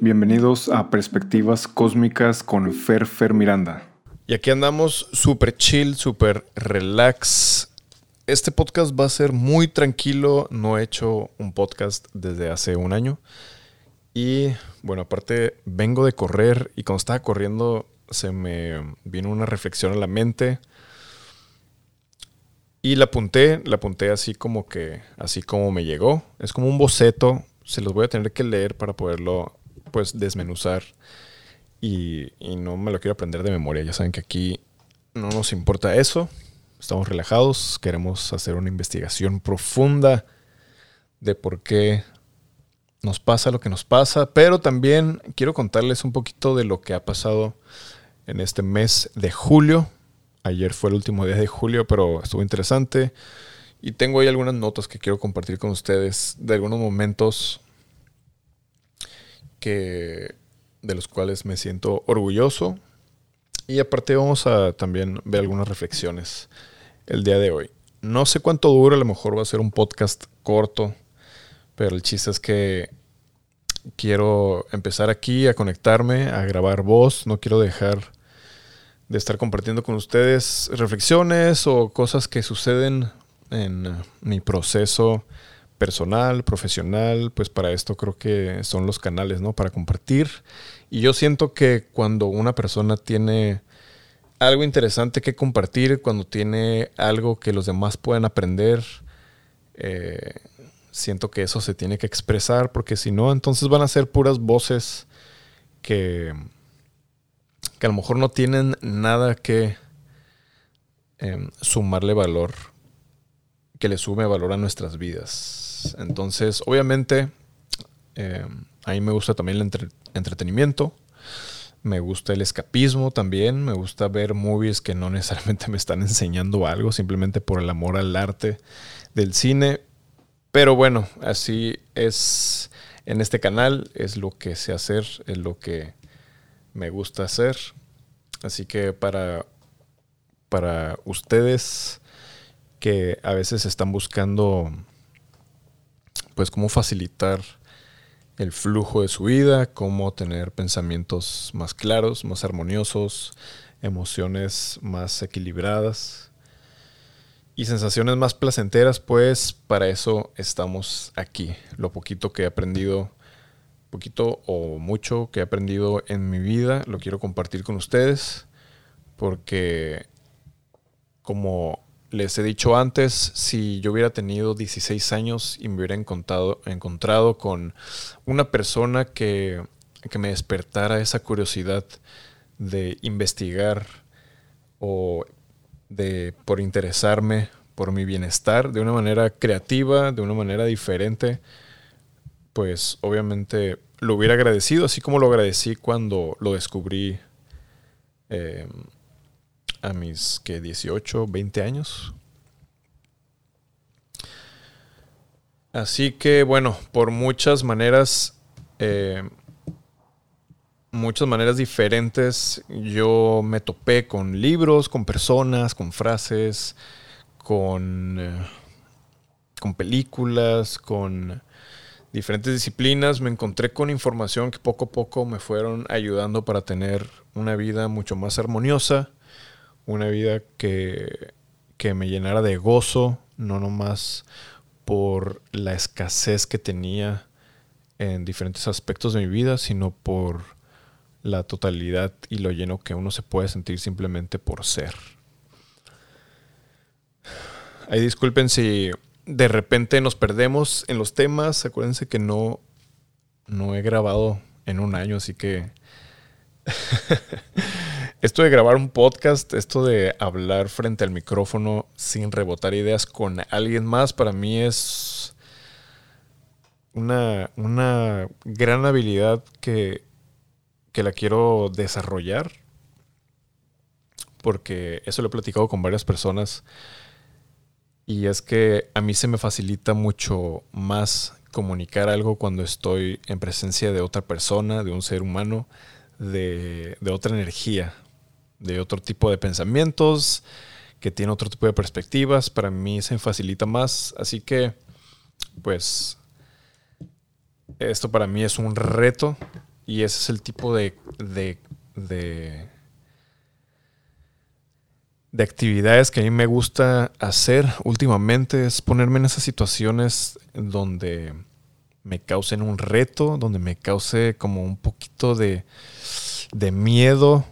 Bienvenidos a Perspectivas Cósmicas con Fer Fer Miranda. Y aquí andamos súper chill, súper relax. Este podcast va a ser muy tranquilo. No he hecho un podcast desde hace un año. Y bueno, aparte vengo de correr y cuando estaba corriendo se me vino una reflexión a la mente. Y la apunté, la apunté así como que, así como me llegó. Es como un boceto. Se los voy a tener que leer para poderlo pues desmenuzar y, no me lo quiero aprender de memoria. Ya saben que aquí no nos importa eso. Estamos relajados, queremos hacer una investigación profunda de por qué nos pasa lo que nos pasa, pero también quiero contarles un poquito de lo que ha pasado en este mes de julio. Ayer fue el último día de julio, pero estuvo interesante. Y tengo ahí algunas notas que quiero compartir con ustedes de algunos momentos que, de los cuales me siento orgulloso. Y aparte vamos a también ver algunas reflexiones el día de hoy. No sé cuánto dura, a lo mejor va a ser un podcast corto, pero el chiste es que quiero empezar aquí a conectarme, a grabar voz, no quiero dejar de estar compartiendo con ustedes reflexiones o cosas que suceden en mi proceso personal, profesional, pues para esto creo que son los canales, ¿no? Para compartir. Y yo siento que cuando una persona tiene algo interesante que compartir, cuando tiene algo que los demás pueden aprender, eh, siento que eso se tiene que expresar, porque si no, entonces van a ser puras voces que, que a lo mejor no tienen nada que em, sumarle valor, que le sume valor a nuestras vidas. Entonces, obviamente, eh, a mí me gusta también el entretenimiento. Me gusta el escapismo también. Me gusta ver movies que no necesariamente me están enseñando algo, simplemente por el amor al arte del cine. Pero bueno, así es en este canal. Es lo que sé hacer, es lo que me gusta hacer. Así que para, para ustedes que a veces están buscando pues cómo facilitar el flujo de su vida, cómo tener pensamientos más claros, más armoniosos, emociones más equilibradas y sensaciones más placenteras, pues para eso estamos aquí. Lo poquito que he aprendido, poquito o mucho que he aprendido en mi vida, lo quiero compartir con ustedes porque como les he dicho antes, si yo hubiera tenido 16 años y me hubiera encontrado, encontrado con una persona que, me despertara esa curiosidad de investigar o de por interesarme por mi bienestar de una manera creativa, de una manera diferente, pues obviamente lo hubiera agradecido, así como lo agradecí cuando lo descubrí eh, a mis que 18, 20 años. Así que bueno, por muchas maneras, eh, muchas maneras diferentes, yo me topé con libros, con personas, con frases, con, eh, con películas, con diferentes disciplinas. Me encontré con información que poco a poco me fueron ayudando para tener una vida mucho más armoniosa una vida que, me llenara de gozo, no nomás por la escasez que tenía en diferentes aspectos de mi vida, sino por la totalidad y lo lleno que uno se puede sentir simplemente por ser. Ahí disculpen si de repente nos perdemos en los temas. Acuérdense que no, no he grabado en un año, así que Esto de grabar un podcast, esto de hablar frente al micrófono sin rebotar ideas con alguien más, para mí es una, una gran habilidad que, que la quiero desarrollar. Porque eso lo he platicado con varias personas. Y es que a mí se me facilita mucho más comunicar algo cuando estoy en presencia de otra persona, de un ser humano, de, de otra energía, de otro tipo de pensamientos, que tiene otro tipo de perspectivas. Para mí se facilita más. Así que, pues, esto para mí es un reto y ese es el tipo de, de, de, actividades que a mí me gusta hacer últimamente, es ponerme en esas situaciones donde me causen un reto, donde me cause como un poquito de, de miedo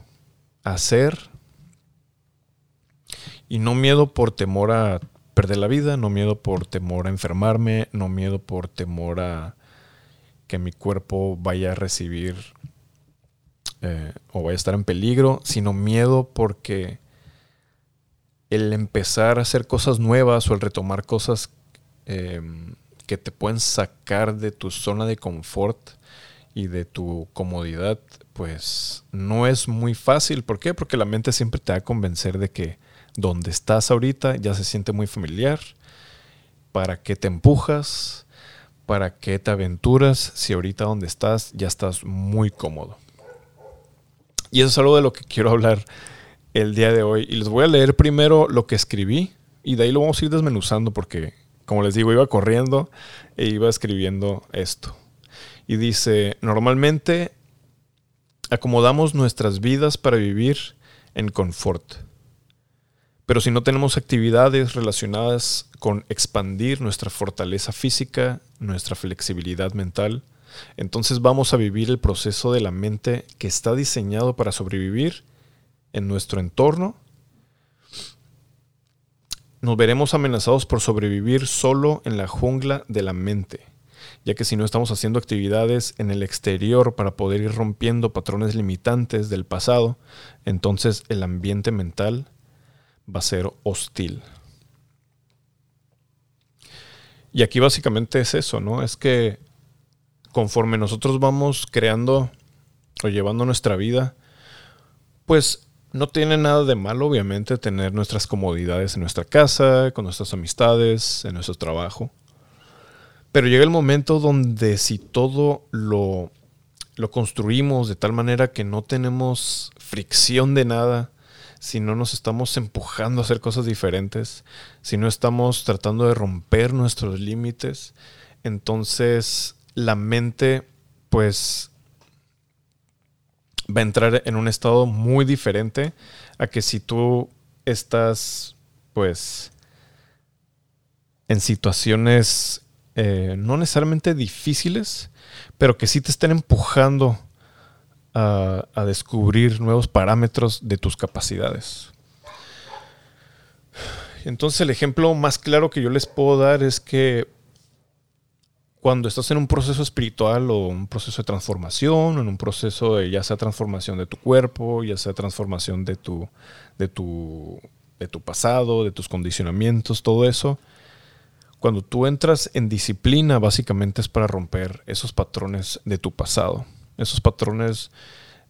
hacer. Y no miedo por temor a perder la vida, no miedo por temor a enfermarme, no miedo por temor a que mi cuerpo vaya a recibir eh, o vaya a estar en peligro, sino miedo porque el empezar a hacer cosas nuevas o el retomar cosas em, que te pueden sacar de tu zona de confort y de tu comodidad, pues no es muy fácil. ¿Por qué? Porque la mente siempre te va a convencer de que donde estás ahorita ya se siente muy familiar. ¿Para qué te empujas? ¿Para qué te aventuras si ahorita donde estás ya estás muy cómodo? Y eso es algo de lo que quiero hablar el día de hoy. Y les voy a leer primero lo que escribí y de ahí lo vamos a ir desmenuzando porque, como les digo, iba corriendo e iba escribiendo esto. Y dice, normalmente acomodamos nuestras vidas para vivir en confort pero si no tenemos actividades relacionadas con expandir nuestra fortaleza física, nuestra flexibilidad mental, entonces vamos a vivir el proceso de la mente que está diseñado para sobrevivir en nuestro entorno. Nos veremos amenazados por sobrevivir solo en la jungla de la mente, ya que si no estamos haciendo actividades en el exterior para poder ir rompiendo patrones limitantes del pasado, entonces el ambiente mental va a ser hostil. Y aquí básicamente es eso, ¿no? Es que conforme nosotros vamos creando o llevando nuestra vida, pues no tiene nada de malo, obviamente, tener nuestras comodidades en nuestra casa, con nuestras amistades, en nuestro trabajo. Pero llega el momento donde si todo lo, lo construimos de tal manera que no tenemos fricción de nada, si no nos estamos empujando a hacer cosas diferentes, si no estamos tratando de romper nuestros límites, entonces la mente pues va a entrar en un estado muy diferente a que si tú estás pues en situaciones eh, no necesariamente difíciles, pero que sí te estén empujando a, descubrir nuevos parámetros de tus capacidades. Entonces el ejemplo más claro que yo les puedo dar es que cuando estás en un proceso espiritual o un proceso de transformación, en un proceso de ya sea transformación de tu cuerpo, ya sea transformación de tu, de tu, de tu pasado, de tus condicionamientos, todo eso, cuando tú entras en disciplina básicamente es para romper esos patrones de tu pasado esos patrones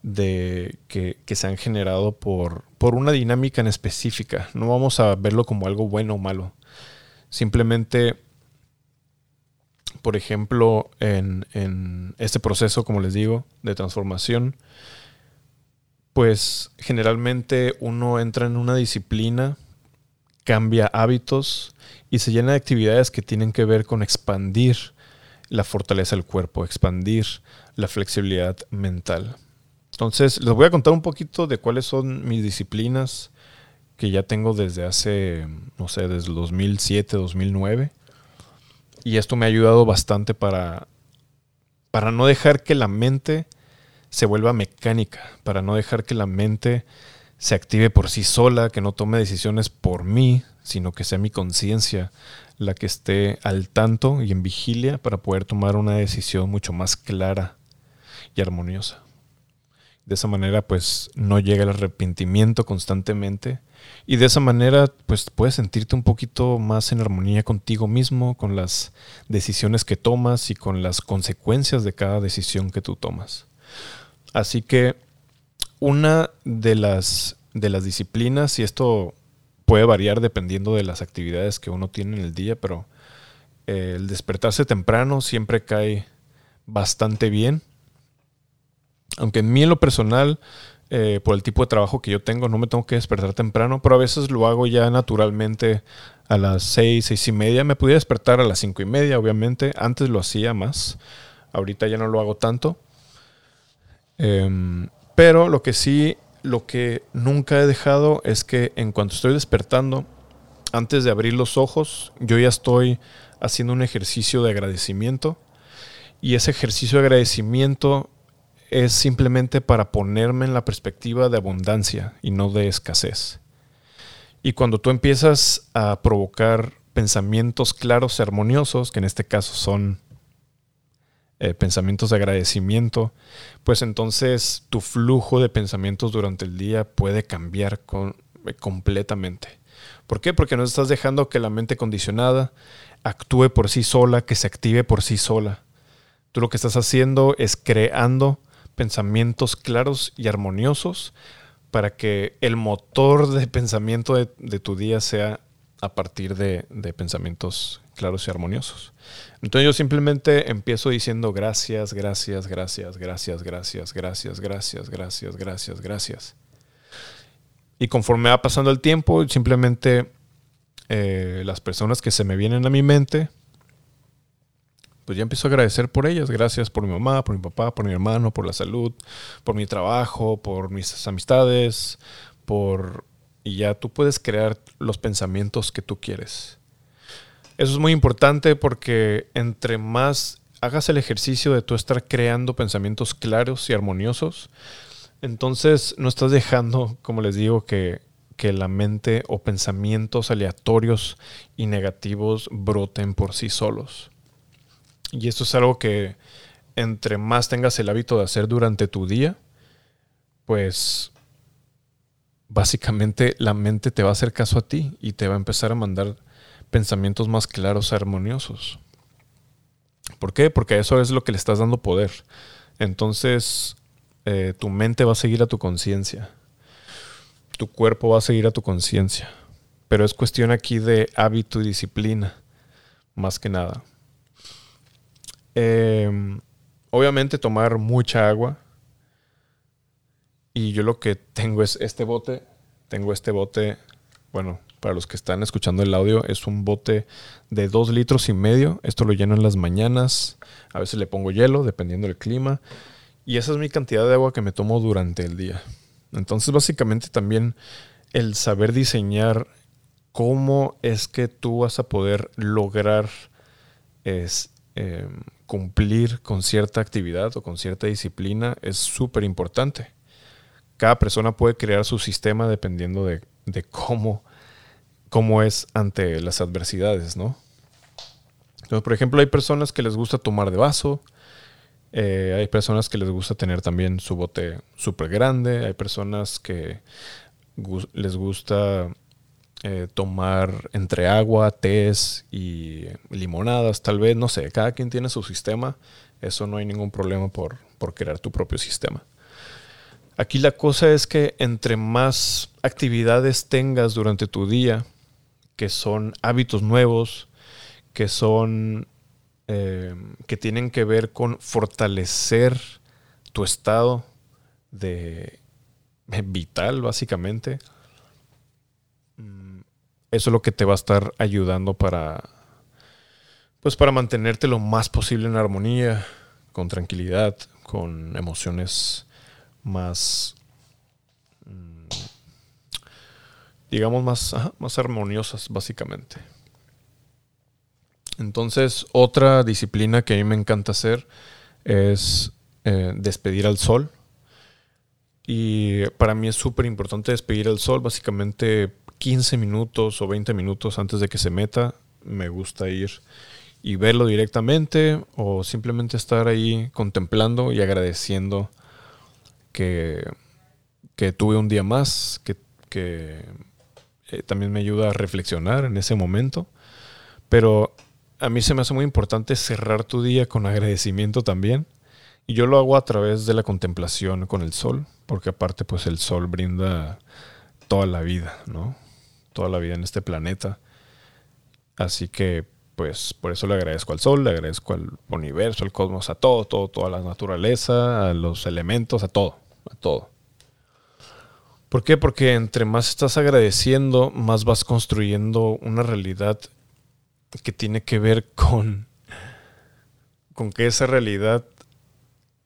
de, que, se han generado por, por una dinámica en específica. No vamos a verlo como algo bueno o malo. Simplemente, por ejemplo, en, en este proceso, como les digo, de transformación, pues generalmente uno entra en una disciplina, cambia hábitos y se llena de actividades que tienen que ver con expandir la fortaleza del cuerpo, expandir la flexibilidad mental. Entonces, les voy a contar un poquito de cuáles son mis disciplinas que ya tengo desde hace, no sé, desde el 2007, 2009. Y esto me ha ayudado bastante para, para no dejar que la mente se vuelva mecánica, para no dejar que la mente se active por sí sola, que no tome decisiones por mí, sino que sea mi conciencia la que esté al tanto y en vigilia para poder tomar una decisión mucho más clara y armoniosa. De esa manera pues no llega el arrepentimiento constantemente y de esa manera pues puedes sentirte un poquito más en armonía contigo mismo, con las decisiones que tomas y con las consecuencias de cada decisión que tú tomas. Así que una de las, de las disciplinas, y esto puede variar dependiendo de las actividades que uno tiene en el día, pero eh, el despertarse temprano siempre cae bastante bien. Aunque en mí en lo personal, eh, por el tipo de trabajo que yo tengo, no me tengo que despertar temprano, pero a veces lo hago ya naturalmente a las seis, seis y media. Me podía despertar a las cinco y media, obviamente. Antes lo hacía más. Ahorita ya no lo hago tanto. Em, pero lo que sí, lo que nunca he dejado es que en cuanto estoy despertando, antes de abrir los ojos, yo ya estoy haciendo un ejercicio de agradecimiento. Y ese ejercicio de agradecimiento es simplemente para ponerme en la perspectiva de abundancia y no de escasez. Y cuando tú empiezas a provocar pensamientos claros y armoniosos, que en este caso son eh, pensamientos de agradecimiento, pues entonces tu flujo de pensamientos durante el día puede cambiar eh, completamente. ¿Por qué? Porque no estás dejando que la mente condicionada actúe por sí sola, que se active por sí sola. Tú lo que estás haciendo es creando pensamientos claros y armoniosos para que el motor de pensamiento de, tu día sea a partir de, de, pensamientos claros y armoniosos. Entonces yo simplemente empiezo diciendo gracias, gracias, gracias, gracias, gracias, gracias, gracias, gracias, gracias, gracias. Y conforme va pasando el tiempo, simplemente eh, las personas que se me vienen a mi mente, pues ya empiezo a agradecer por ellas. Gracias por mi mamá, por mi papá, por mi hermano, por la salud, por mi trabajo, por mis amistades, por... Y ya tú puedes crear los pensamientos que tú quieres. Eso es muy importante porque entre más hagas el ejercicio de tú estar creando pensamientos claros y armoniosos, entonces no estás dejando, como les digo, que, que la mente o pensamientos aleatorios y negativos broten por sí solos. Y esto es algo que entre más tengas el hábito de hacer durante tu día, pues básicamente la mente te va a hacer caso a ti y te va a empezar a mandar pensamientos más claros, armoniosos. ¿Por qué? Porque eso es lo que le estás dando poder. Entonces, eh, tu mente va a seguir a tu conciencia. Tu cuerpo va a seguir a tu conciencia. Pero es cuestión aquí de hábito y disciplina, más que nada. Em, obviamente tomar mucha agua. Y yo lo que tengo es este bote. Tengo este bote, bueno, para los que están escuchando el audio, es un bote de dos litros y medio. Esto lo lleno en las mañanas. A veces le pongo hielo, dependiendo del clima. Y esa es mi cantidad de agua que me tomo durante el día. Entonces, básicamente también el saber diseñar cómo es que tú vas a poder lograr em, cumplir con cierta actividad o con cierta disciplina es súper importante. Cada persona puede crear su sistema dependiendo de, cómo, cómo es ante las adversidades, ¿no? Entonces, por ejemplo, hay personas que les gusta tomar de vaso, eh, hay personas que les gusta tener también su bote súper grande, hay personas que les gusta eh, tomar entre agua, tés y limonadas, tal vez, no sé, cada quien tiene su sistema, eso no hay ningún problema por, por crear tu propio sistema. Aquí la cosa es que entre más actividades tengas durante tu día, que son hábitos nuevos, que son eh, que tienen que ver con fortalecer tu estado de vital, básicamente, eso es lo que te va a estar ayudando para, pues para mantenerte lo más posible en armonía, con tranquilidad, con emociones más, digamos, más, más armoniosas, básicamente. Entonces, otra disciplina que a mí me encanta hacer es eh, despedir al sol. Y para mí es súper importante despedir al sol. Básicamente 15 minutos o 20 minutos antes de que se meta, me gusta ir y verlo directamente o simplemente estar ahí contemplando y agradeciendo que, que tuve un día más, que, eh, también me ayuda a reflexionar en ese momento. Pero a mí se me hace muy importante cerrar tu día con agradecimiento también. Y yo lo hago a través de la contemplación con el sol, porque aparte pues el sol brinda toda la vida, ¿no? toda la vida en este planeta. Así que, pues, por eso le agradezco al sol, le agradezco al universo, al cosmos, a todo, todo, toda la naturaleza, a los elementos, a todo, a todo. ¿Por qué? Porque entre más estás agradeciendo, más vas construyendo una realidad que tiene que ver con, con que esa realidad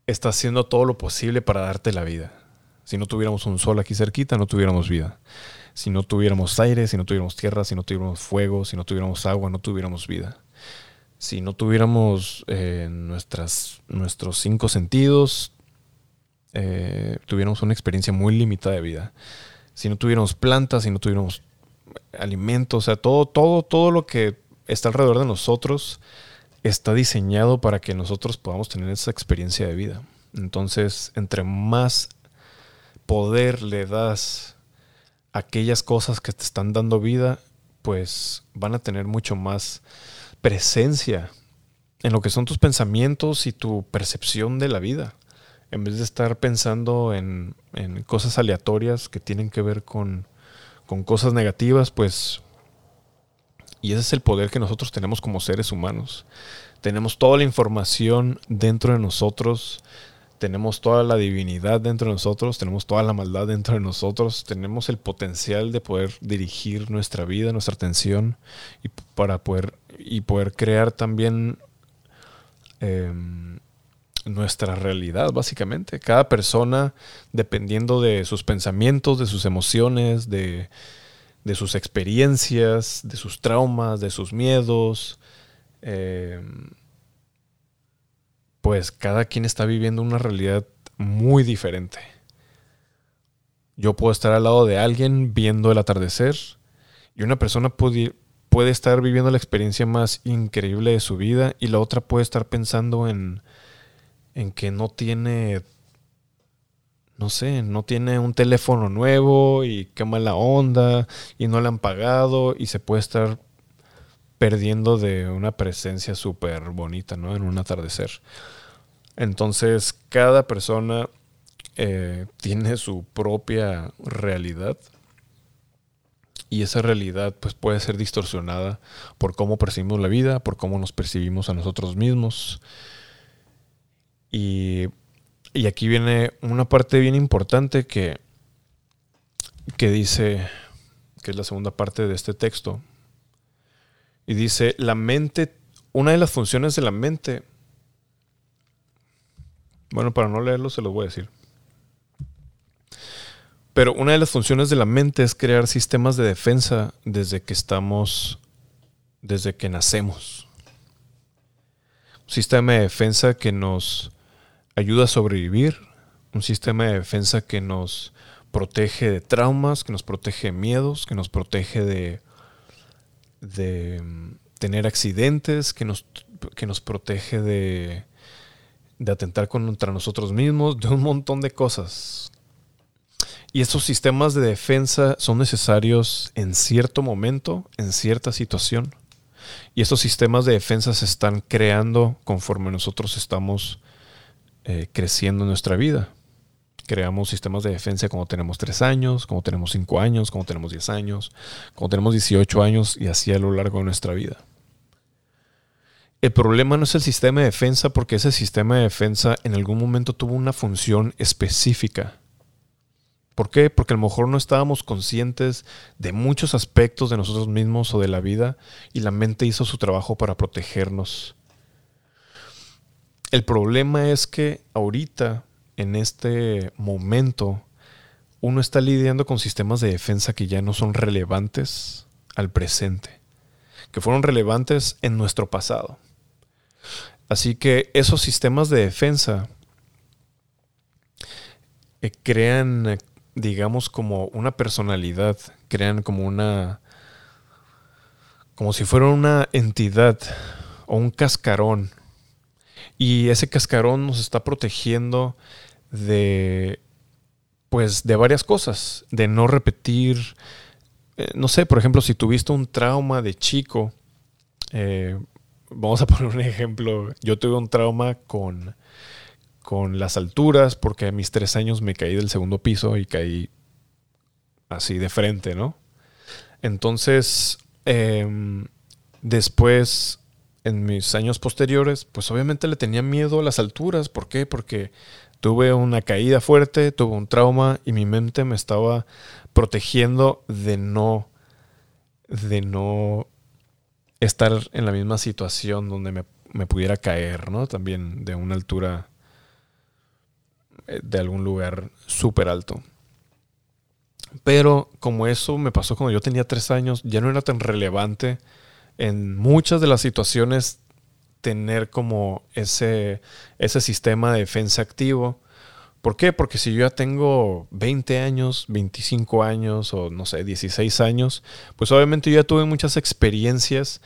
está haciendo todo lo posible para darte la vida. Si no tuviéramos un sol aquí cerquita, no tuviéramos vida. Si no tuviéramos aire, si no tuviéramos tierra, si no tuviéramos fuego, si no tuviéramos agua, no tuviéramos vida. Si no tuviéramos eh, nuestras, nuestros cinco sentidos, eh, tuviéramos una experiencia muy limitada de vida. Si no tuviéramos plantas, si no tuviéramos alimentos, o sea, todo, todo, todo lo que está alrededor de nosotros está diseñado para que nosotros podamos tener esa experiencia de vida. Entonces, entre más poder le das a aquellas cosas que te están dando vida, pues van a tener mucho más presencia en lo que son tus pensamientos y tu percepción de la vida. En vez de estar pensando en, cosas aleatorias que tienen que ver con, con cosas negativas, pues y ese es el poder que nosotros tenemos como seres humanos. Tenemos toda la información dentro de nosotros, tenemos toda la divinidad dentro de nosotros, tenemos toda la maldad dentro de nosotros, tenemos el potencial de poder dirigir nuestra vida, nuestra atención y para poder y poder crear también em, nuestra realidad, básicamente. Cada persona, dependiendo de sus pensamientos, de sus emociones, de, de sus experiencias, de sus traumas, de sus miedos. Em, pues cada quien está viviendo una realidad muy diferente. Yo puedo estar al lado de alguien viendo el atardecer y una persona puede, puede estar viviendo la experiencia más increíble de su vida y la otra puede estar pensando en, en que no tiene no sé, no tiene un teléfono nuevo y qué mala onda y no le han pagado y se puede estar perdiendo de una presencia súper bonita, ¿no? En un atardecer. Entonces, cada persona eh, tiene su propia realidad y esa realidad pues puede ser distorsionada por cómo percibimos la vida, por cómo nos percibimos a nosotros mismos. Y aquí viene una parte bien importante que, que dice, que es la segunda parte de este texto. Y dice, la mente, una de las funciones de la mente, bueno, para no leerlo se lo voy a decir. Pero una de las funciones de la mente es crear sistemas de defensa desde que estamos, desde que nacemos. Un sistema de defensa que nos ayuda a sobrevivir, un sistema de defensa que nos protege de traumas, que nos protege de miedos, que nos protege de, mm, tener accidentes, que nos, que nos protege de, de atentar contra nosotros mismos, de un montón de cosas. Y estos sistemas de defensa son necesarios en cierto momento, en cierta situación. Y estos sistemas de defensa se están creando conforme nosotros estamos eh, creciendo en nuestra vida. Creamos sistemas de defensa cuando tenemos 3 años, cuando tenemos 5 años, cuando tenemos 10 años, cuando tenemos 18 años y así a lo largo de nuestra vida. El problema no es el sistema de defensa porque ese sistema de defensa en algún momento tuvo una función específica. ¿Por qué? Porque a lo mejor no estábamos conscientes de muchos aspectos de nosotros mismos o de la vida y la mente hizo su trabajo para protegernos el problema es que ahorita, en este momento, uno está lidiando con sistemas de defensa que ya no son relevantes al presente, que fueron relevantes en nuestro pasado. Así que esos sistemas de defensa eh, crean, digamos, como una personalidad, crean como una, como si fuera una entidad o un cascarón y ese cascarón nos está protegiendo de, pues, de varias cosas, de no repetir, eh, no sé, por ejemplo, si tuviste un trauma de chico, eh, vamos a poner un ejemplo, yo tuve un trauma con, con las alturas, porque a mis tres años me caí del segundo piso y caí así de frente, ¿no? Entonces, em, después en mis años posteriores, pues obviamente le tenía miedo a las alturas. ¿Por qué? Porque tuve una caída fuerte, tuve un trauma y mi mente me estaba protegiendo de no, de no estar en la misma situación donde me, me pudiera caer, ¿no? También de una altura eh, de algún lugar súper alto. Pero como eso me pasó cuando yo tenía tres años, ya no era tan relevante en muchas de las situaciones tener como ese, ese sistema de defensa activo. ¿Por qué? Porque si yo ya tengo 20 años, 25 años o no sé, 16 años, pues obviamente yo ya tuve muchas experiencias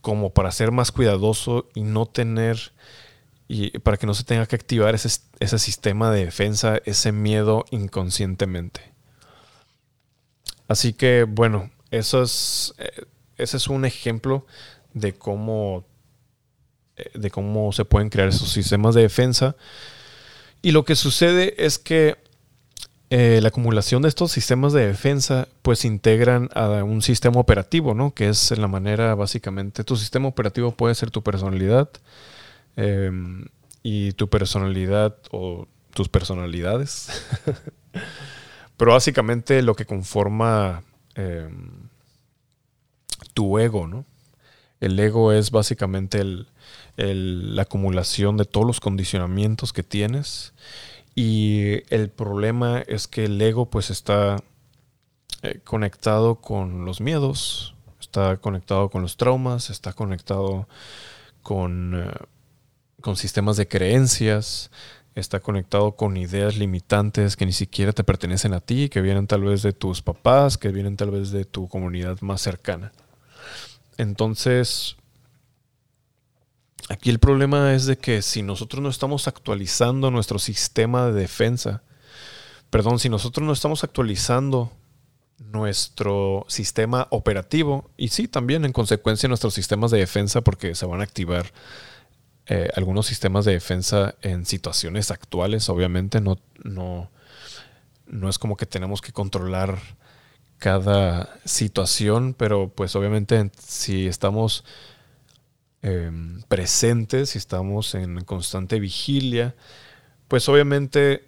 como para ser más cuidadoso y no tener, y para que no se tenga que activar ese, ese sistema de defensa, ese miedo inconscientemente. Así que bueno, eso es, eh, ese es un ejemplo de cómo, eh, de cómo se pueden crear esos sistemas de defensa. Y lo que sucede es que eh, la acumulación de estos sistemas de defensa pues integran a un sistema operativo, ¿no? Que es la manera básicamente, tu sistema operativo puede ser tu personalidad em, y tu personalidad o tus personalidades. Pero básicamente lo que conforma em, tu ego, ¿no? El ego es básicamente la acumulación de todos los condicionamientos que tienes. Y el problema es que el ego pues está eh, conectado con los miedos, está conectado con los traumas, está conectado con, eh, con sistemas de creencias, está conectado con ideas limitantes que ni siquiera te pertenecen a ti, que vienen tal vez de tus papás, que vienen tal vez de tu comunidad más cercana. Entonces, aquí el problema es de que si nosotros no estamos actualizando nuestro sistema de defensa, perdón, si nosotros no estamos actualizando nuestro sistema operativo y sí, también en consecuencia nuestros sistemas de defensa porque se van a activar eh, algunos sistemas de defensa en situaciones actuales, obviamente, no, no, no es como que tenemos que controlar cada situación, pero pues obviamente si estamos em, presentes, si estamos en constante vigilia, pues obviamente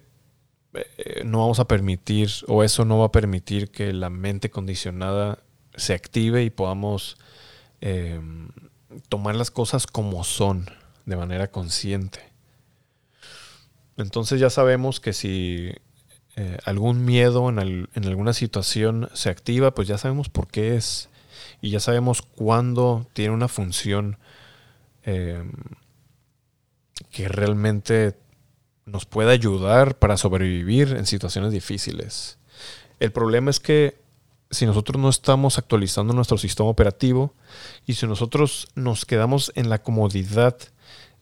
eh, no vamos a permitir, o eso no va a permitir que la mente condicionada se active y podamos em, tomar las cosas como son de manera consciente. Entonces ya sabemos que si eh, algún miedo en, alguna situación se activa, pues ya sabemos por qué es y ya sabemos cuándo tiene una función em, que realmente nos puede ayudar para sobrevivir en situaciones difíciles. El problema es que si nosotros no estamos actualizando nuestro sistema operativo y si nosotros nos quedamos en la comodidad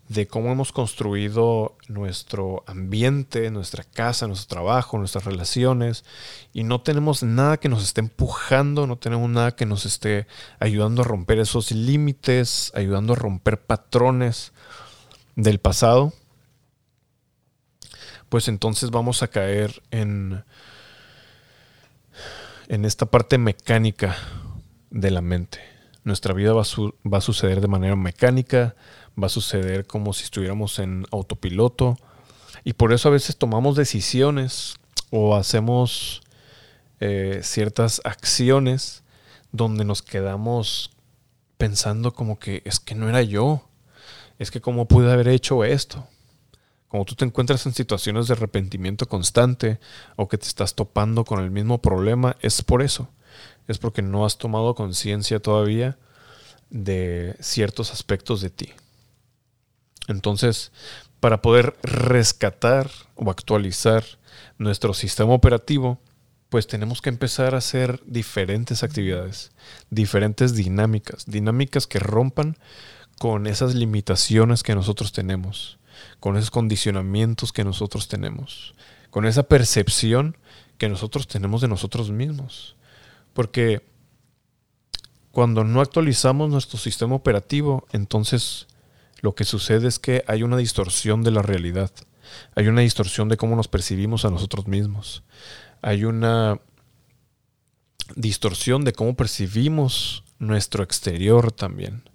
de cómo hemos construido nuestro ambiente, nuestra casa, nuestro trabajo, nuestras relaciones, y no tenemos nada que nos esté empujando, no tenemos nada que nos esté ayudando a romper esos límites, ayudando a romper patrones del pasado, pues entonces vamos a caer en, en esta parte mecánica de la mente. Nuestra vida va va a suceder de manera mecánica, va a suceder como si estuviéramos en autopiloto. Y por eso a veces tomamos decisiones o hacemos eh, ciertas acciones donde nos quedamos pensando como que es que no era yo, es que cómo pude haber hecho esto. Como tú te encuentras en situaciones de arrepentimiento constante o que te estás topando con el mismo problema, es por eso. Es porque no has tomado conciencia todavía de ciertos aspectos de ti. Entonces, para poder rescatar o actualizar nuestro sistema operativo, pues tenemos que empezar a hacer diferentes actividades, diferentes dinámicas, dinámicas que rompan con esas limitaciones que nosotros tenemos, con esos condicionamientos que nosotros tenemos, con esa percepción que nosotros tenemos de nosotros mismos. Porque cuando no actualizamos nuestro sistema operativo, entonces lo que sucede es que hay una distorsión de la realidad. Hay una distorsión de cómo nos percibimos a nosotros mismos. Hay una distorsión de cómo percibimos nuestro exterior también.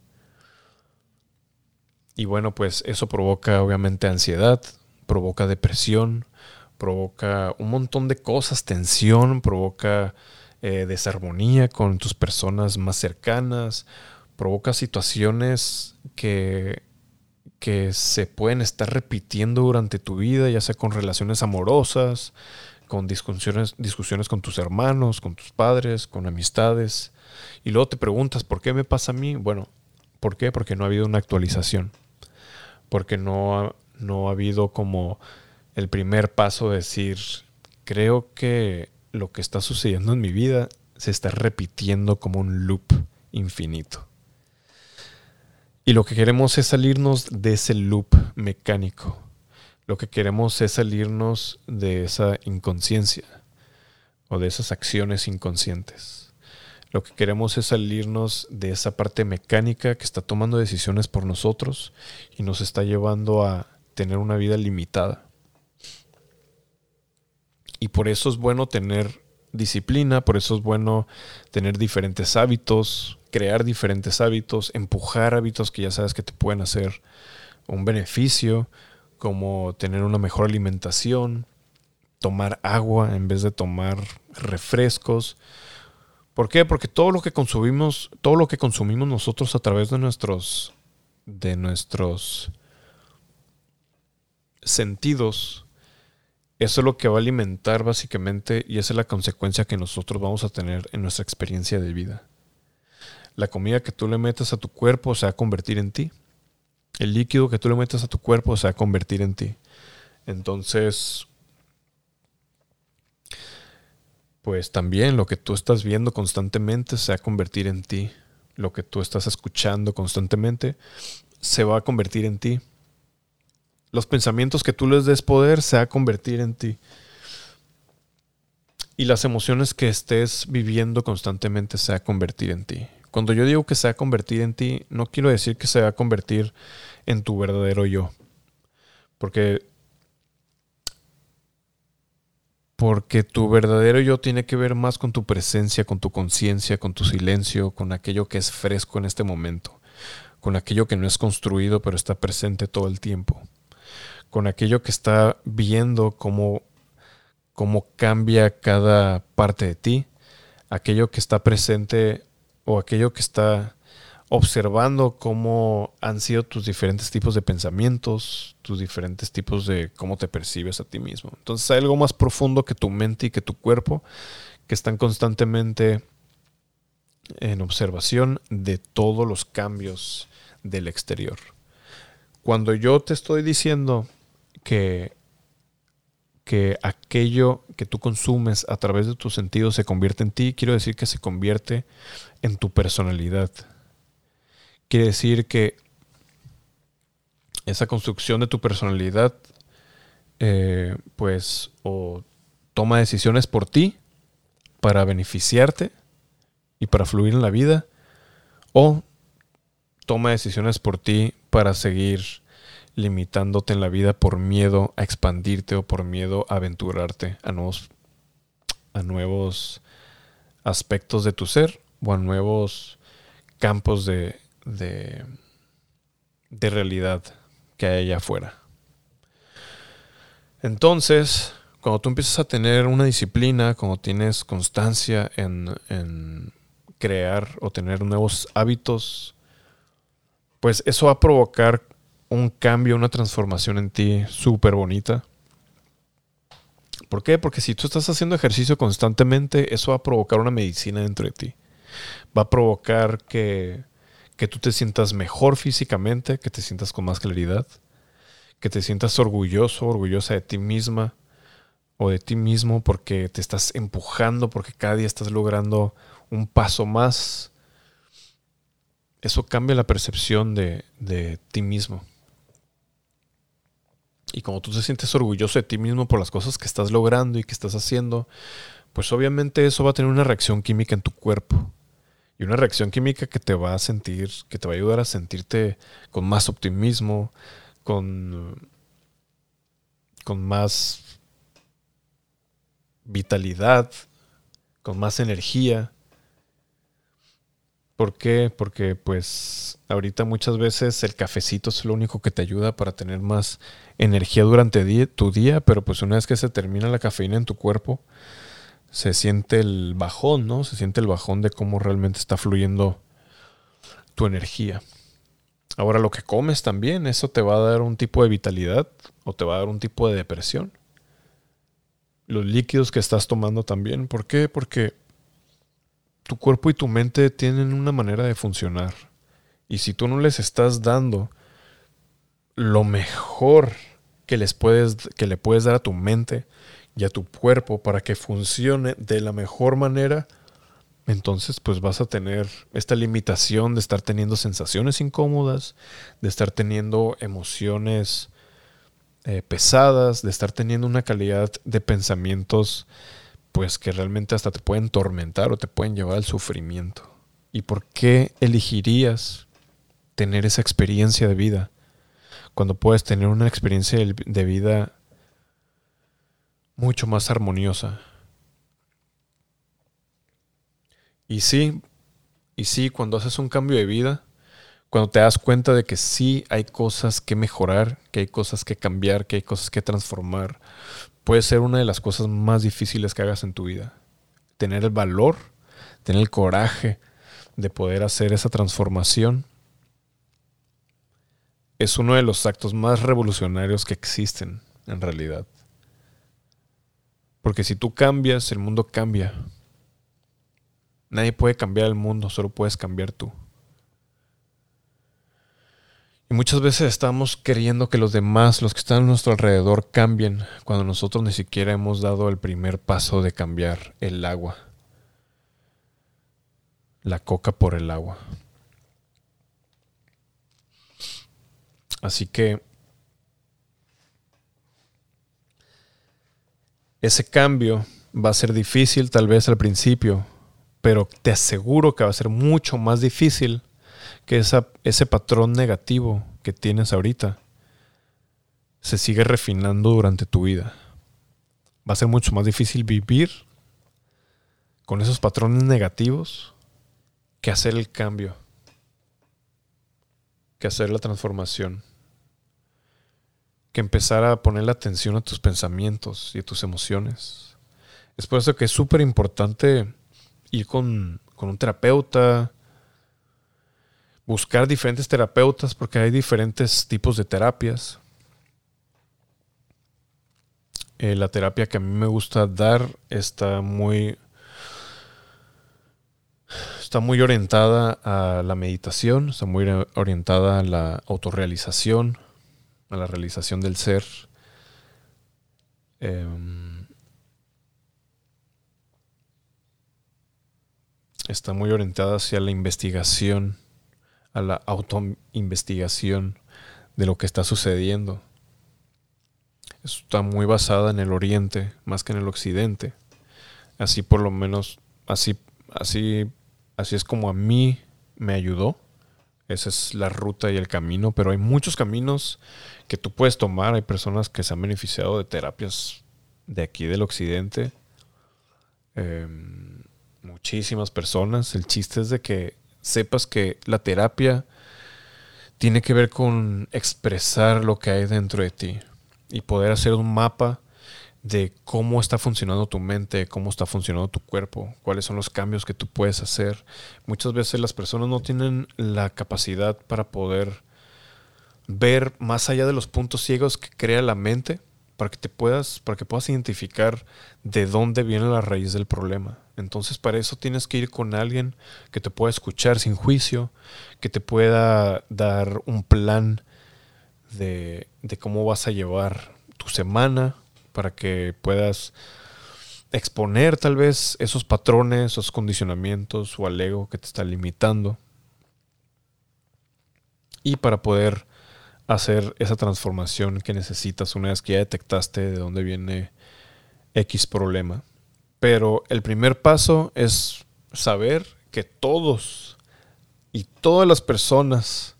Y bueno, pues eso provoca obviamente ansiedad, provoca depresión, provoca un montón de cosas, tensión, provoca eh, desarmonía con tus personas más cercanas, provoca situaciones que que se pueden estar repitiendo durante tu vida, ya sea con relaciones amorosas, con discusiones, discusiones con tus hermanos, con tus padres, con amistades. Y luego te preguntas, ¿por qué me pasa a mí? Bueno, ¿por qué? Porque no ha habido una actualización. Porque no ha, no ha habido como el primer paso de decir, creo que lo que está sucediendo en mi vida se está repitiendo como un loop infinito. Y lo que queremos es salirnos de ese loop mecánico. Lo que queremos es salirnos de esa inconsciencia o de esas acciones inconscientes. Lo que queremos es salirnos de esa parte mecánica que está tomando decisiones por nosotros y nos está llevando a tener una vida limitada. Y por eso es bueno tener disciplina, por eso es bueno tener diferentes hábitos, crear diferentes hábitos, empujar hábitos que ya sabes que te pueden hacer un beneficio, como tener una mejor alimentación, tomar agua en vez de tomar refrescos. ¿Por qué? Porque todo lo que consumimos, todo lo que consumimos nosotros a través de nuestros de nuestros sentidos, eso es lo que va a alimentar básicamente y esa es la consecuencia que nosotros vamos a tener en nuestra experiencia de vida. La comida que tú le metes a tu cuerpo se va a convertir en ti. El líquido que tú le metes a tu cuerpo se va a convertir en ti. Entonces, pues también lo que tú estás viendo constantemente se va a convertir en ti. Lo que tú estás escuchando constantemente se va a convertir en ti. Los pensamientos que tú les des poder se va a convertir en ti. Y las emociones que estés viviendo constantemente se va a convertir en ti. Cuando yo digo que se va a convertir en ti, no quiero decir que se va a convertir en tu verdadero yo. Porque porque tu verdadero yo tiene que ver más con tu presencia, con tu conciencia, con tu silencio, con aquello que es fresco en este momento, con aquello que no es construido pero está presente todo el tiempo, con aquello que está viendo cómo, cómo cambia cada parte de ti, aquello que está presente o aquello que está observando cómo han sido tus diferentes tipos de pensamientos, tus diferentes tipos de cómo te percibes a ti mismo. Entonces hay algo más profundo que tu mente y que tu cuerpo que están constantemente en observación de todos los cambios del exterior. Cuando yo te estoy diciendo que que aquello que tú consumes a través de tus sentidos se convierte en ti, quiero decir que se convierte en tu personalidad. Quiere decir que esa construcción de tu personalidad, eh, pues, o toma decisiones por ti para beneficiarte y para fluir en la vida, o toma decisiones por ti para seguir limitándote en la vida por miedo a expandirte o por miedo a aventurarte a nuevos, a nuevos aspectos de tu ser o a nuevos campos de, de, de realidad que hay allá afuera. Entonces, cuando tú empiezas a tener una disciplina, cuando tienes constancia en, en crear o tener nuevos hábitos, pues eso va a provocar un cambio, una transformación en ti súper bonita. ¿Por qué? Porque si tú estás haciendo ejercicio constantemente, eso va a provocar una medicina dentro de ti. Va a provocar que, que tú te sientas mejor físicamente, que te sientas con más claridad, que te sientas orgulloso, orgullosa de ti misma o de ti mismo porque te estás empujando, porque cada día estás logrando un paso más. Eso cambia la percepción de, de ti mismo. Y como tú te sientes orgulloso de ti mismo por las cosas que estás logrando y que estás haciendo, pues obviamente eso va a tener una reacción química en tu cuerpo. Y una reacción química que te va a sentir, que te va a ayudar a sentirte con más optimismo, con, con más vitalidad, con más energía. ¿Por qué? Porque pues ahorita muchas veces el cafecito es lo único que te ayuda para tener más energía durante tu día, pero pues una vez que se termina la cafeína en tu cuerpo, se siente el bajón, ¿no? Se siente el bajón de cómo realmente está fluyendo tu energía. Ahora lo que comes también, eso te va a dar un tipo de vitalidad o te va a dar un tipo de depresión. Los líquidos que estás tomando también. ¿Por qué? Porque tu cuerpo y tu mente tienen una manera de funcionar. Y si tú no les estás dando lo mejor que les puedes que le puedes dar a tu mente y a tu cuerpo para que funcione de la mejor manera, entonces pues vas a tener esta limitación de estar teniendo sensaciones incómodas, de estar teniendo emociones eh, pesadas, de estar teniendo una calidad de pensamientos pues que realmente hasta te pueden tormentar o te pueden llevar al sufrimiento. ¿Y por qué elegirías tener esa experiencia de vida cuando puedes tener una experiencia de vida mucho más armoniosa? Y sí, y sí, cuando haces un cambio de vida, cuando te das cuenta de que sí hay cosas que mejorar, que hay cosas que cambiar, que hay cosas que transformar, puede ser una de las cosas más difíciles que hagas en tu vida. Tener el valor, tener el coraje de poder hacer esa transformación es uno de los actos más revolucionarios que existen en realidad. Porque si tú cambias, el mundo cambia. Nadie puede cambiar el mundo, solo puedes cambiar tú. Y muchas veces estamos queriendo que los demás, los que están a nuestro alrededor, cambien cuando nosotros ni siquiera hemos dado el primer paso de cambiar el agua. La coca por el agua. Así que ese cambio va a ser difícil tal vez al principio, pero te aseguro que va a ser mucho más difícil que ese patrón negativo que tienes ahorita se sigue refinando durante tu vida. Va a ser mucho más difícil vivir con esos patrones negativos que hacer el cambio, que hacer la transformación, que empezar a poner la atención a tus pensamientos y a tus emociones. Es por eso que es súper importante ir con, un terapeuta, buscar diferentes terapeutas, porque hay diferentes tipos de terapias. Eh, la terapia que a mí me gusta dar está muy está muy orientada a la meditación, está muy orientada a la autorrealización, a la realización del ser. Em, está muy orientada hacia la investigación, a la autoinvestigación de lo que está sucediendo. Está muy basada en el oriente más que en el occidente. Así por lo menos, así, así, así es como a mí me ayudó. Esa es la ruta y el camino, pero hay muchos caminos que tú puedes tomar. Hay personas que se han beneficiado de terapias de aquí del occidente. Eh, muchísimas personas. El chiste es de que sepas que la terapia tiene que ver con expresar lo que hay dentro de ti y poder hacer un mapa de cómo está funcionando tu mente, cómo está funcionando tu cuerpo, cuáles son los cambios que tú puedes hacer. Muchas veces las personas no tienen la capacidad para poder ver más allá de los puntos ciegos que crea la mente para que te puedas, para que puedas identificar de dónde viene la raíz del problema. Entonces para eso tienes que ir con alguien que te pueda escuchar sin juicio, que te pueda dar un plan de, de cómo vas a llevar tu semana para que puedas exponer tal vez esos patrones, esos condicionamientos o al ego que te está limitando. Y para poder hacer esa transformación que necesitas una vez que ya detectaste de dónde viene X problema. Pero el primer paso es saber que todos y todas las personas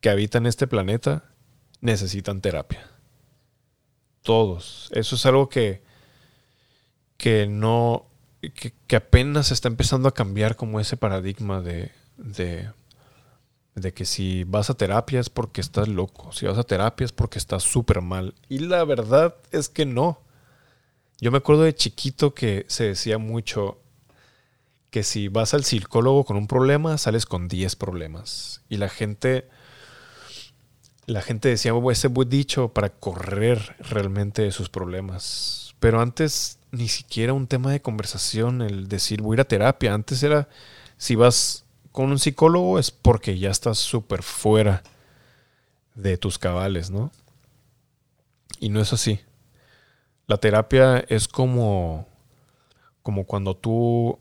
que habitan este planeta necesitan terapia. Todos. Eso es algo que, que no, que, apenas está empezando a cambiar como ese paradigma de, de de que si vas a terapia es porque estás loco, si vas a terapia es porque estás súper mal. Y la verdad es que no. Yo me acuerdo de chiquito que se decía mucho que si vas al psicólogo con un problema, sales con 10 problemas. Y la gente la gente decía oh, ese buen dicho para correr realmente de sus problemas. Pero antes ni siquiera un tema de conversación el decir voy a ir a terapia. Antes era si vas con un psicólogo es porque ya estás súper fuera de tus cabales, ¿no? Y no es así. La terapia es como, como cuando tú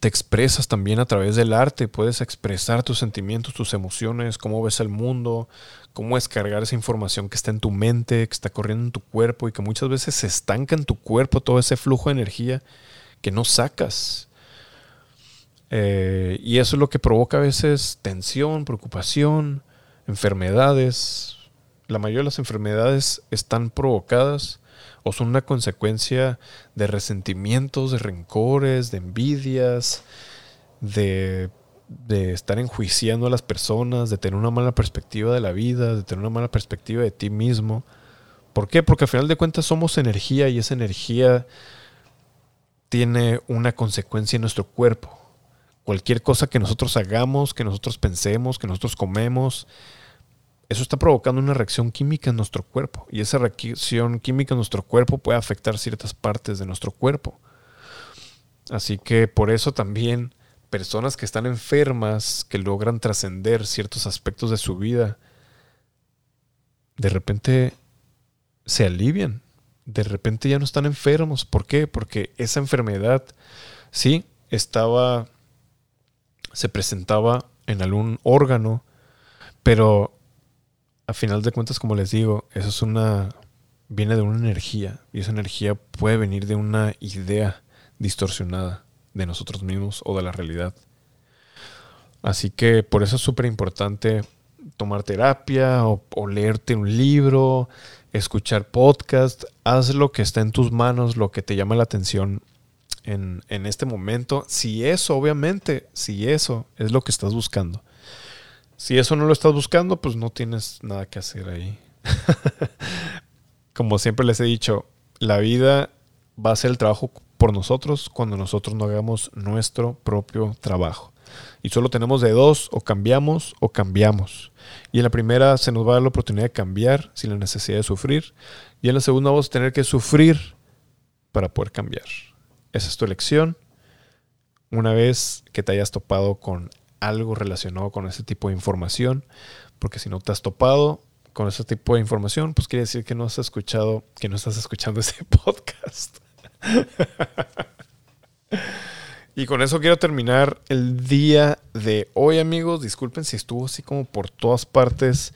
te expresas también a través del arte, puedes expresar tus sentimientos, tus emociones, cómo ves el mundo, cómo descargar esa información que está en tu mente, que está corriendo en tu cuerpo y que muchas veces se estanca en tu cuerpo todo ese flujo de energía que no sacas. Eh, y eso es lo que provoca a veces tensión, preocupación, enfermedades. La mayoría de las enfermedades están provocadas o son una consecuencia de resentimientos, de rencores, de envidias, de, de, estar enjuiciando a las personas, de tener una mala perspectiva de la vida, de tener una mala perspectiva de ti mismo. ¿Por qué? Porque al final de cuentas somos energía y esa energía tiene una consecuencia en nuestro cuerpo. Cualquier cosa que nosotros hagamos, que nosotros pensemos, que nosotros comemos, eso está provocando una reacción química en nuestro cuerpo. Y esa reacción química en nuestro cuerpo puede afectar ciertas partes de nuestro cuerpo. Así que por eso también personas que están enfermas, que logran trascender ciertos aspectos de su vida, de repente se alivian. De repente ya no están enfermos. ¿Por qué? Porque esa enfermedad, sí, estaba, se presentaba en algún órgano, pero a final de cuentas, como les digo, eso es una. viene de una energía. Y esa energía puede venir de una idea distorsionada de nosotros mismos o de la realidad. Así que por eso es súper importante tomar terapia o, leerte un libro, escuchar podcast. Haz lo que está en tus manos, lo que te llama la atención en, este momento. Si eso, obviamente, si eso es lo que estás buscando. Si eso no lo estás buscando, pues no tienes nada que hacer ahí. Como siempre les he dicho, la vida va a ser el trabajo por nosotros cuando nosotros no hagamos nuestro propio trabajo. Y solo tenemos de dos, o cambiamos o cambiamos. Y en la primera se nos va a dar la oportunidad de cambiar sin la necesidad de sufrir. Y en la segunda vamos a tener que sufrir para poder cambiar. Esa es tu elección. Una vez que te hayas topado con algo relacionado con ese tipo de información, porque si no te has topado con ese tipo de información, pues quiere decir que no has escuchado, que no estás escuchando ese podcast. y con eso quiero terminar el día de hoy, amigos. Disculpen si estuvo así como por todas partes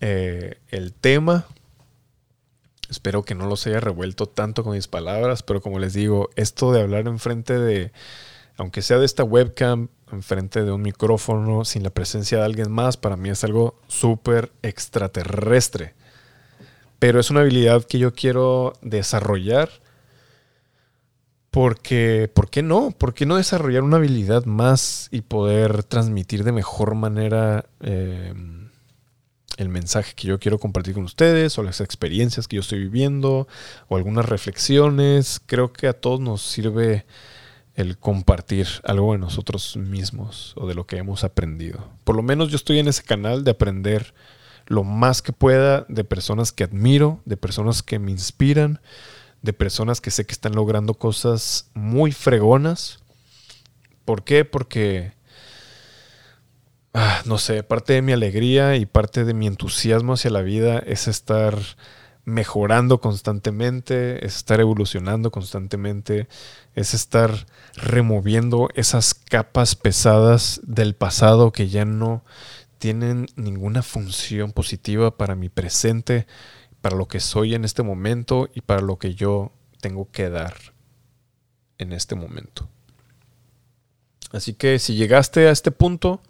eh, el tema. Espero que no los haya revuelto tanto con mis palabras, pero como les digo, esto de hablar enfrente de, aunque sea de esta webcam, enfrente de un micrófono sin la presencia de alguien más, para mí es algo súper extraterrestre. Pero es una habilidad que yo quiero desarrollar. Porque, ¿por qué no? ¿Por qué no desarrollar una habilidad más y poder transmitir de mejor manera em, el mensaje que yo quiero compartir con ustedes o las experiencias que yo estoy viviendo o algunas reflexiones? Creo que a todos nos sirve el compartir algo de nosotros mismos o de lo que hemos aprendido. Por lo menos yo estoy en ese canal de aprender lo más que pueda de personas que admiro, de personas que me inspiran, de personas que sé que están logrando cosas muy fregonas. ¿Por qué? Porque, ah, no sé, parte de mi alegría y parte de mi entusiasmo hacia la vida es estar mejorando constantemente, es estar evolucionando constantemente, es estar removiendo esas capas pesadas del pasado que ya no tienen ninguna función positiva para mi presente, para lo que soy en este momento y para lo que yo tengo que dar en este momento. Así que si llegaste a este punto,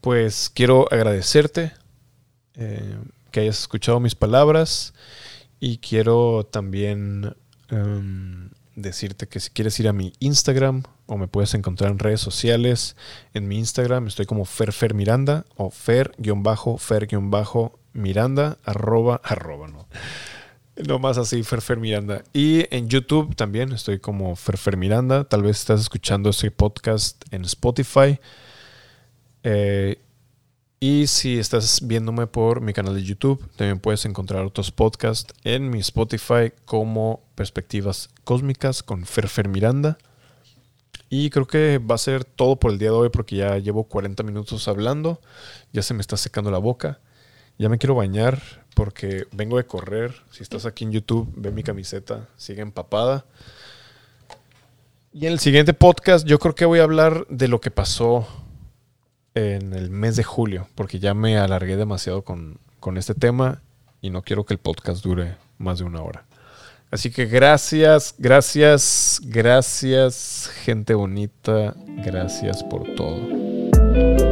pues quiero agradecerte. Eh, que hayas escuchado mis palabras y quiero también em, decirte que si quieres ir a mi Instagram o me puedes encontrar en redes sociales, en mi Instagram estoy como FerFerMiranda o Fer-Fer-Miranda arroba, arroba, no. No más así, FerFerMiranda. Y en YouTube también estoy como FerFerMiranda. Tal vez estás escuchando este podcast en Spotify. Eh, Y si estás viéndome por mi canal de YouTube, también puedes encontrar otros podcasts en mi Spotify como Perspectivas Cósmicas con Ferfer Miranda. Y creo que va a ser todo por el día de hoy porque ya llevo 40 minutos hablando, ya se me está secando la boca, ya me quiero bañar porque vengo de correr. Si estás aquí en YouTube, ve mi camiseta, sigue empapada. Y en el siguiente podcast yo creo que voy a hablar de lo que pasó en el mes de julio, porque ya me alargué demasiado con, con este tema y no quiero que el podcast dure más de una hora. Así que gracias, gracias, gracias, gente bonita, gracias por todo.